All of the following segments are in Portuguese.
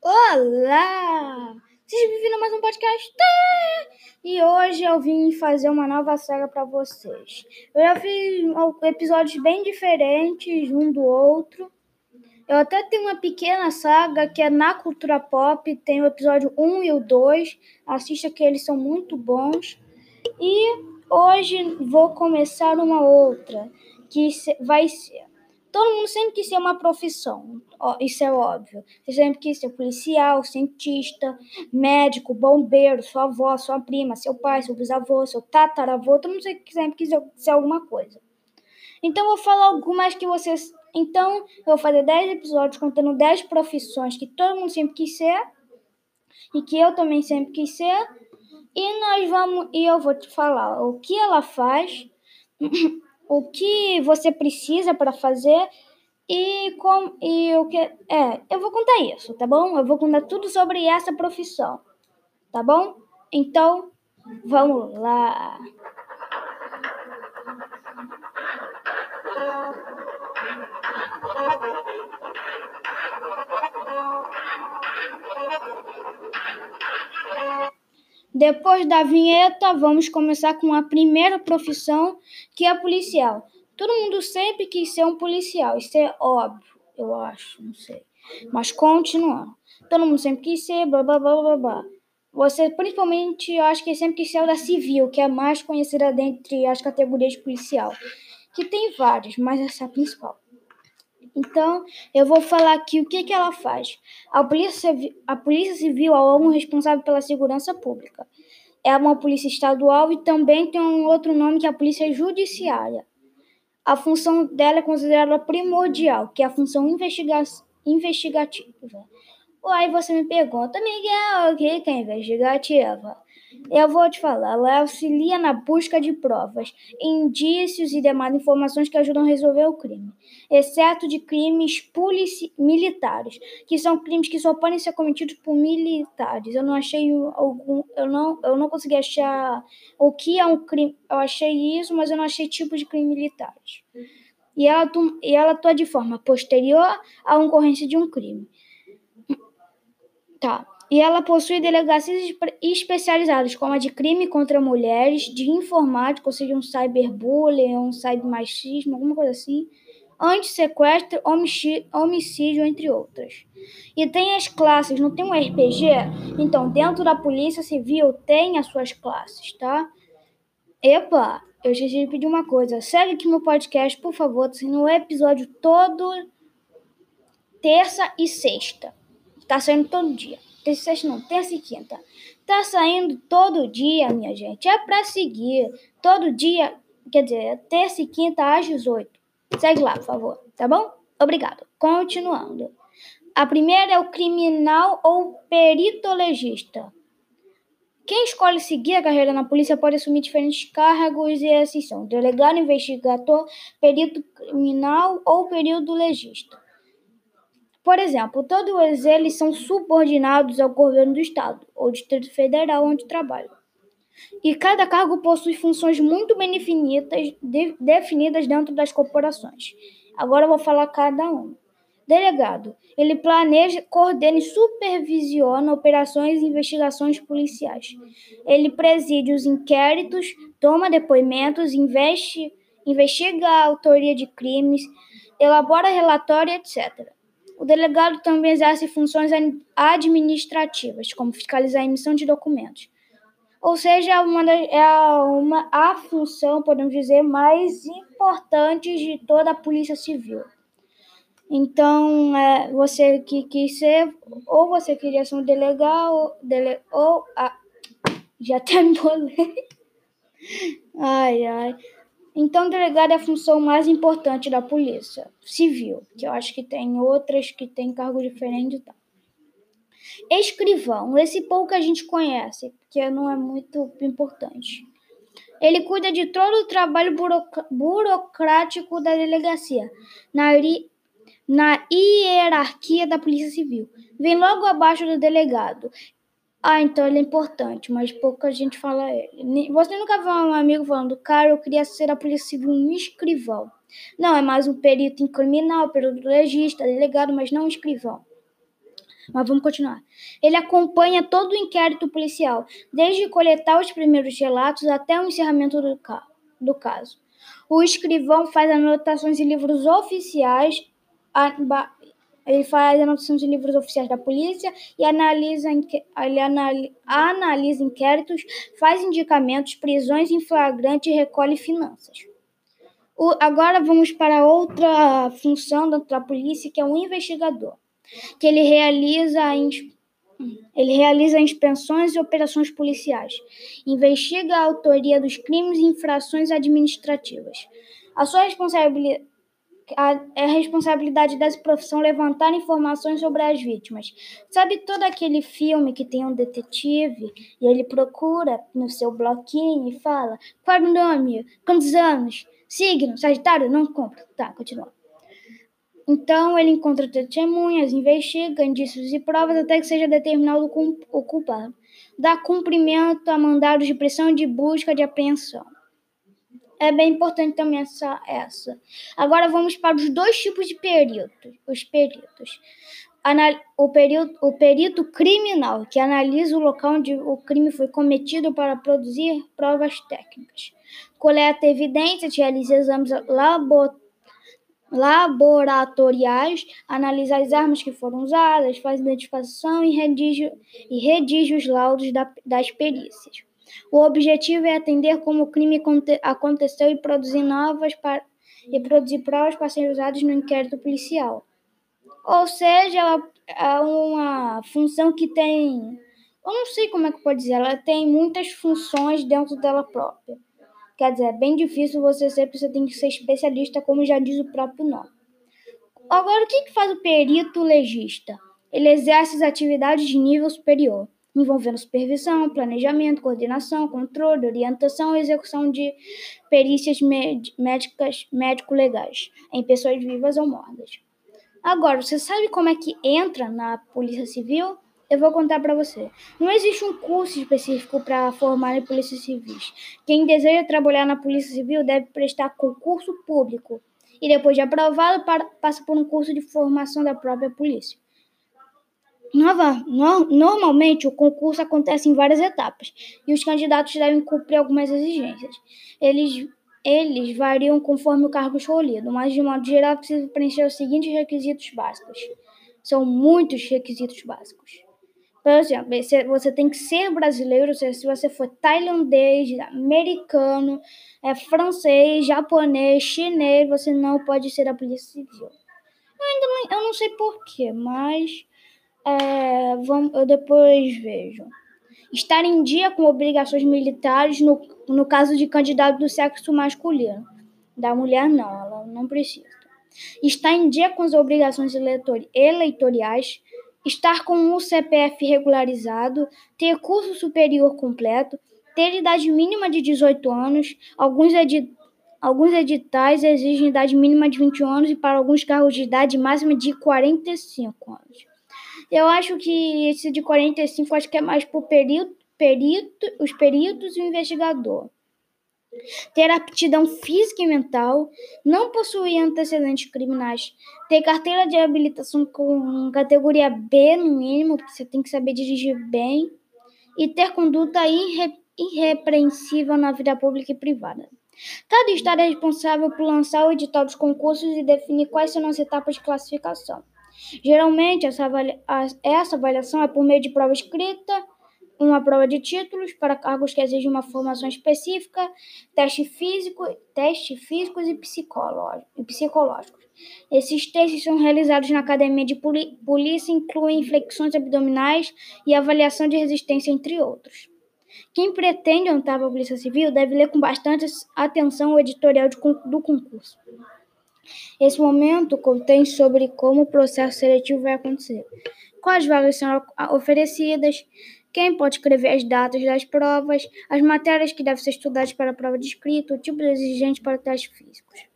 Olá! Sejam bem-vindos a mais um podcast. E hoje eu vim fazer uma nova saga para vocês. Eu já fiz episódios bem diferentes um do outro. Eu até tenho uma pequena saga que é na cultura pop, tem o episódio 1 e o 2. Assista que eles são muito bons. E hoje vou começar uma outra, que vai ser Todo mundo sempre quis ser uma profissão, isso é óbvio. Você sempre quis ser policial, cientista, médico, bombeiro, sua avó, sua prima, seu pai, seu bisavô, seu tataravô, todo mundo sempre quis ser alguma coisa. Então eu vou falar algumas que vocês. Então eu vou fazer 10 episódios contando 10 profissões que todo mundo sempre quis ser e que eu também sempre quis ser. E nós vamos. E eu vou te falar o que ela faz. o que você precisa para fazer e com e o que é, eu vou contar isso, tá bom? Eu vou contar tudo sobre essa profissão. Tá bom? Então, vamos lá. Depois da vinheta, vamos começar com a primeira profissão, que é policial. Todo mundo sempre quis ser um policial, isso é óbvio, eu acho, não sei. Mas continuando. Todo mundo sempre quis ser, blá blá blá blá blá. Você, principalmente, eu acho que sempre quis ser o da civil, que é a mais conhecida dentre as categorias de policial. Que tem várias, mas essa é a principal. Então, eu vou falar aqui o que, que ela faz. A polícia, a polícia Civil é o órgão responsável pela segurança pública. É uma polícia estadual e também tem um outro nome que é a Polícia Judiciária. A função dela é considerada primordial, que é a função investiga investigativa. Aí você me pergunta, Miguel, o que é investigativa? Eu vou te falar, ela auxilia na busca de provas, indícios e demais informações que ajudam a resolver o crime, exceto de crimes militares, que são crimes que só podem ser cometidos por militares. Eu não achei algum, eu não, eu não consegui achar o que é um crime. Eu achei isso, mas eu não achei tipo de crime militares. E ela, e ela atua de forma posterior à ocorrência de um crime. Tá. E ela possui delegacias especializadas, como a de crime contra mulheres, de informática, ou seja, um cyberbullying, um cybermachismo, alguma coisa assim, anti-sequestro, homicídio, entre outras. E tem as classes, não tem um RPG? Então, dentro da Polícia Civil tem as suas classes, tá? Epa, eu esqueci de pedir uma coisa. Segue aqui meu podcast, por favor, tá no episódio todo terça e sexta. Tá saindo todo dia terça não, terça e quinta. Tá saindo todo dia, minha gente. É pra seguir. Todo dia, quer dizer, terça e quinta às 18. Segue lá, por favor, tá bom? Obrigado. Continuando. A primeira é o criminal ou peritologista. Quem escolhe seguir a carreira na polícia pode assumir diferentes cargos e esses são delegado, investigador, perito criminal ou período legista. Por exemplo, todos eles são subordinados ao governo do estado ou distrito federal onde trabalham. E cada cargo possui funções muito bem definidas, de, definidas dentro das corporações. Agora eu vou falar cada um. Delegado. Ele planeja, coordena e supervisiona operações e investigações policiais. Ele preside os inquéritos, toma depoimentos, investe, investiga a autoria de crimes, elabora relatório, etc. O delegado também exerce funções administrativas, como fiscalizar a emissão de documentos. Ou seja, é uma, é uma a função, podemos dizer, mais importante de toda a Polícia Civil. Então, é, você que quis ser, ou você queria ser um delegado, ou, dele, ou ah, já até embolei. Ai, ai. Então, delegado é a função mais importante da polícia civil, que eu acho que tem outras que têm cargo diferente e tal. Escrivão, esse pouco a gente conhece, porque não é muito importante. Ele cuida de todo o trabalho burocrático da delegacia, na, na hierarquia da Polícia Civil. Vem logo abaixo do delegado. Ah, então ele é importante, mas pouca gente fala ele. Você nunca viu um amigo falando, cara, eu queria ser a polícia civil um escrivão. Não, é mais um perito em criminal, perito legista, delegado, mas não um escrivão. Mas vamos continuar. Ele acompanha todo o inquérito policial, desde coletar os primeiros relatos até o encerramento do, ca do caso. O escrivão faz anotações em livros oficiais, ele faz anotações em livros oficiais da polícia e analisa, ele analisa inquéritos, faz indicamentos, prisões em flagrante e recolhe finanças. O, agora vamos para outra função da polícia, que é o investigador, que ele realiza ele realiza inspeções e operações policiais, investiga a autoria dos crimes e infrações administrativas. A sua responsabilidade é a responsabilidade dessa profissão levantar informações sobre as vítimas. Sabe todo aquele filme que tem um detetive e ele procura no seu bloquinho e fala: qual é o nome? Quantos anos? Signo? Sagitário? Não compra. Tá, continua. Então ele encontra testemunhas, investiga indícios e provas até que seja determinado o culpado. Dá cumprimento a mandados de pressão de busca de apreensão é bem importante também essa, essa. Agora vamos para os dois tipos de peritos. Os peritos. Anal o, perito, o perito criminal, que analisa o local onde o crime foi cometido para produzir provas técnicas. Coleta evidências, realiza exames labo laboratoriais, analisa as armas que foram usadas, faz identificação e redige, e redige os laudos da, das perícias. O objetivo é entender como o crime aconteceu e produzir novas para, e produzir provas para serem usadas no inquérito policial. Ou seja, ela é uma função que tem, eu não sei como é que pode dizer, ela tem muitas funções dentro dela própria. Quer dizer, é bem difícil você ser, você tem que ser especialista, como já diz o próprio nome. Agora, o que faz o perito legista? Ele exerce as atividades de nível superior envolvendo supervisão, planejamento, coordenação, controle, orientação e execução de perícias médicas, médico-legais em pessoas vivas ou mortas. Agora, você sabe como é que entra na Polícia Civil? Eu vou contar para você. Não existe um curso específico para formar em polícia civis. Quem deseja trabalhar na Polícia Civil deve prestar concurso público e depois de aprovado passa por um curso de formação da própria polícia. Nova, no, normalmente, o concurso acontece em várias etapas e os candidatos devem cumprir algumas exigências. Eles, eles variam conforme o cargo escolhido, mas, de modo geral, é precisa preencher os seguintes requisitos básicos. São muitos requisitos básicos. Por exemplo, você tem que ser brasileiro, se você for tailandês, americano, é, francês, japonês, chinês, você não pode ser da Polícia Civil. Eu ainda não, eu não sei porquê, mas é, vamos, eu depois vejo. Estar em dia com obrigações militares no, no caso de candidato do sexo masculino. Da mulher, não, ela não precisa. Estar em dia com as obrigações eleitorais, estar com o CPF regularizado, ter curso superior completo, ter idade mínima de 18 anos, alguns, edi alguns editais exigem idade mínima de 21 anos e para alguns cargos de idade máxima de 45 anos. Eu acho que esse de 45 acho que é mais por perito, perito, os peritos e o investigador. Ter aptidão física e mental, não possuir antecedentes criminais, ter carteira de habilitação com categoria B no mínimo, porque você tem que saber dirigir bem, e ter conduta irre, irrepreensível na vida pública e privada. Cada estado é responsável por lançar o edital dos concursos e definir quais serão as etapas de classificação. Geralmente, essa, avalia essa avaliação é por meio de prova escrita, uma prova de títulos para cargos que exigem uma formação específica, teste físico, teste físicos e, e psicológicos. Esses testes são realizados na academia de polícia incluem flexões abdominais e avaliação de resistência, entre outros. Quem pretende entrar para a Polícia Civil deve ler com bastante atenção o editorial de, do concurso. Esse momento contém sobre como o processo seletivo vai acontecer, quais vagas são oferecidas, quem pode escrever as datas das provas, as matérias que devem ser estudadas para a prova de escrito, o tipo de exigente para testes físicos.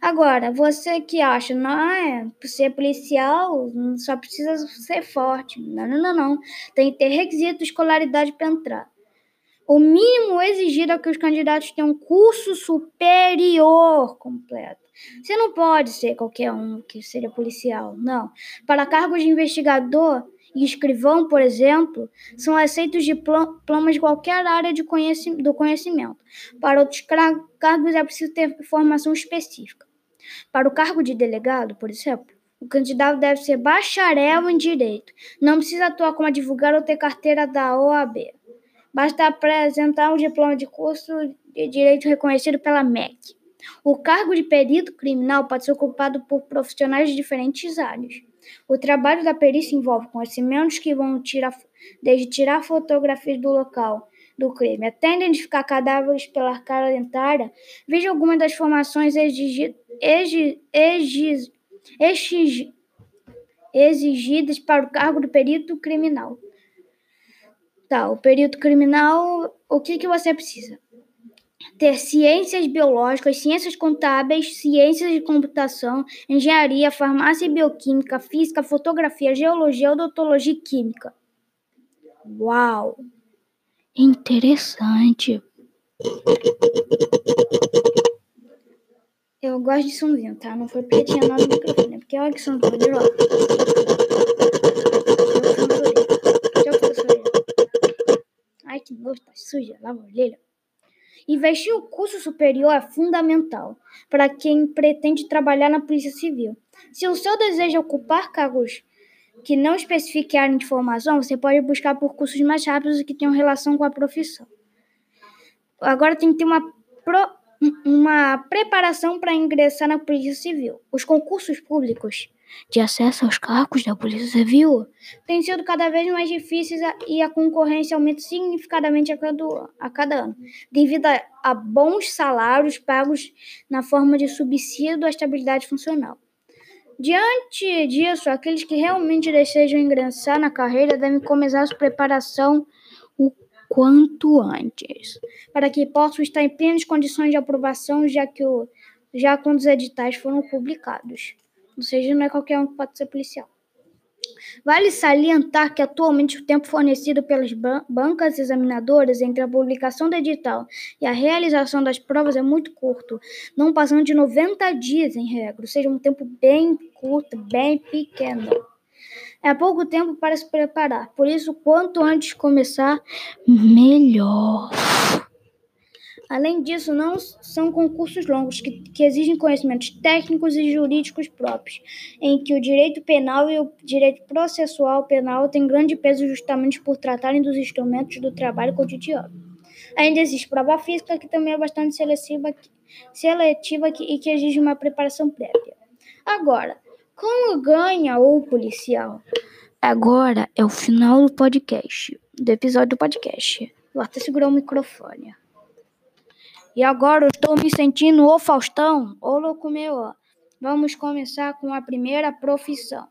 Agora, você que acha, não é, ser policial só precisa ser forte. Não, não, não, não. Tem que ter requisito de escolaridade para entrar. O mínimo exigido é que os candidatos tenham um curso superior completo. Você não pode ser qualquer um que seja policial, não. Para cargos de investigador, e escrivão, por exemplo, são aceitos diplomas de qualquer área de do conhecimento. Para outros cargos é preciso ter formação específica. Para o cargo de delegado, por exemplo, o candidato deve ser bacharel em direito. Não precisa atuar como advogado ou ter carteira da OAB. Basta apresentar um diploma de curso de direito reconhecido pela MEC. O cargo de perito criminal pode ser ocupado por profissionais de diferentes áreas. O trabalho da perícia envolve conhecimentos que vão tirar, desde tirar fotografias do local do crime até identificar cadáveres pela cara dentária. Veja algumas das formações exigidas exigidas para o cargo de perito criminal. Tá, o perito criminal, o que, que você precisa? ter ciências biológicas, ciências contábeis, ciências de computação, engenharia, farmácia e bioquímica, física, fotografia, geologia, odontologia e química. Uau! Interessante. Eu gosto de somzinho, tá? Não foi porque tinha nada no microfone, é porque olha que som poderoso. Suja, lava a orelha. Investir o curso superior é fundamental para quem pretende trabalhar na Polícia Civil. Se o seu desejo é ocupar cargos que não especifiquem área de formação, você pode buscar por cursos mais rápidos que tenham relação com a profissão. Agora tem que ter uma, pro, uma preparação para ingressar na Polícia Civil. Os concursos públicos de acesso aos cargos da Polícia Civil têm sido cada vez mais difíceis e a concorrência aumenta significativamente a cada, a cada ano, devido a, a bons salários pagos na forma de subsídio à estabilidade funcional. Diante disso, aqueles que realmente desejam ingressar na carreira devem começar a sua preparação quanto antes, para que possam estar em plenas condições de aprovação, já que o, já quando os editais foram publicados. Ou seja, não é qualquer um que pode ser policial. Vale salientar que atualmente o tempo fornecido pelas bancas examinadoras entre a publicação do edital e a realização das provas é muito curto, não passando de 90 dias em regra, ou seja, um tempo bem curto, bem pequeno. É pouco tempo para se preparar, por isso, quanto antes começar, melhor. Além disso, não são concursos longos que, que, exigem conhecimentos técnicos e jurídicos próprios, em que o direito penal e o direito processual penal têm grande peso justamente por tratarem dos instrumentos do trabalho cotidiano. Ainda existe prova física, que também é bastante seletiva, seletiva e que exige uma preparação prévia. Agora, como ganha o policial? Agora é o final do podcast, do episódio do podcast. Vou até segurar o microfone. E agora eu estou me sentindo o Faustão, o louco meu. Vamos começar com a primeira profissão.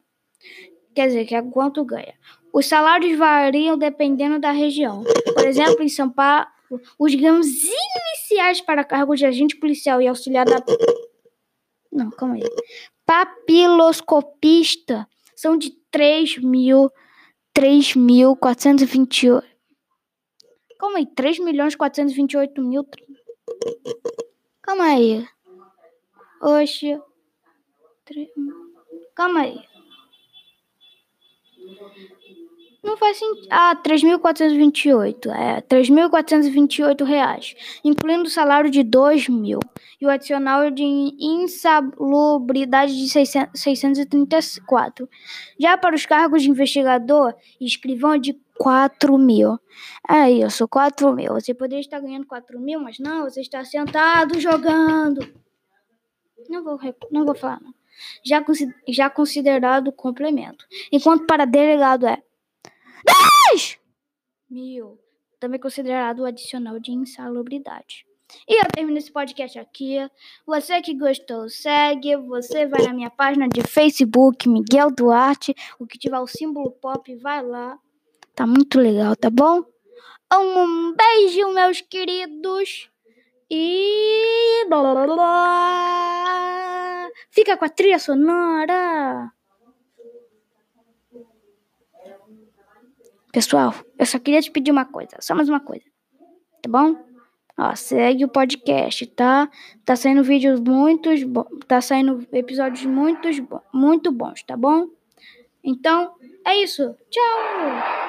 Quer dizer, que é quanto ganha. Os salários variam dependendo da região. Por exemplo, em São Paulo, os ganhos iniciais para cargos de agente policial e auxiliar da. Não, calma aí. Papiloscopista são de 3 mil. 3.428. Calma aí, 3 milhões 428 mil. Calma aí. Oxe. Calma aí. Não faz sentido. Ah, 3.428. É, 3.428 reais. Incluindo o salário de 2 mil. E o adicional de insalubridade de 600, 634. Já para os cargos de investigador e escrivão de 4 mil. É isso, 4 mil. Você poderia estar ganhando 4 mil, mas não, você está sentado jogando. Não vou, não vou falar, não. Já, já considerado complemento. Enquanto para delegado é 10 mil. Também considerado adicional de insalubridade. E eu termino esse podcast aqui. Você que gostou, segue. Você vai na minha página de Facebook, Miguel Duarte. O que tiver o símbolo pop, vai lá. Tá muito legal, tá bom? Um beijo, meus queridos. E. Fica com a trilha sonora. Pessoal, eu só queria te pedir uma coisa, só mais uma coisa. Tá bom? Ó, segue o podcast, tá? Tá saindo vídeos muitos, tá saindo episódios muitos, muito bons, tá bom? Então, é isso. Tchau!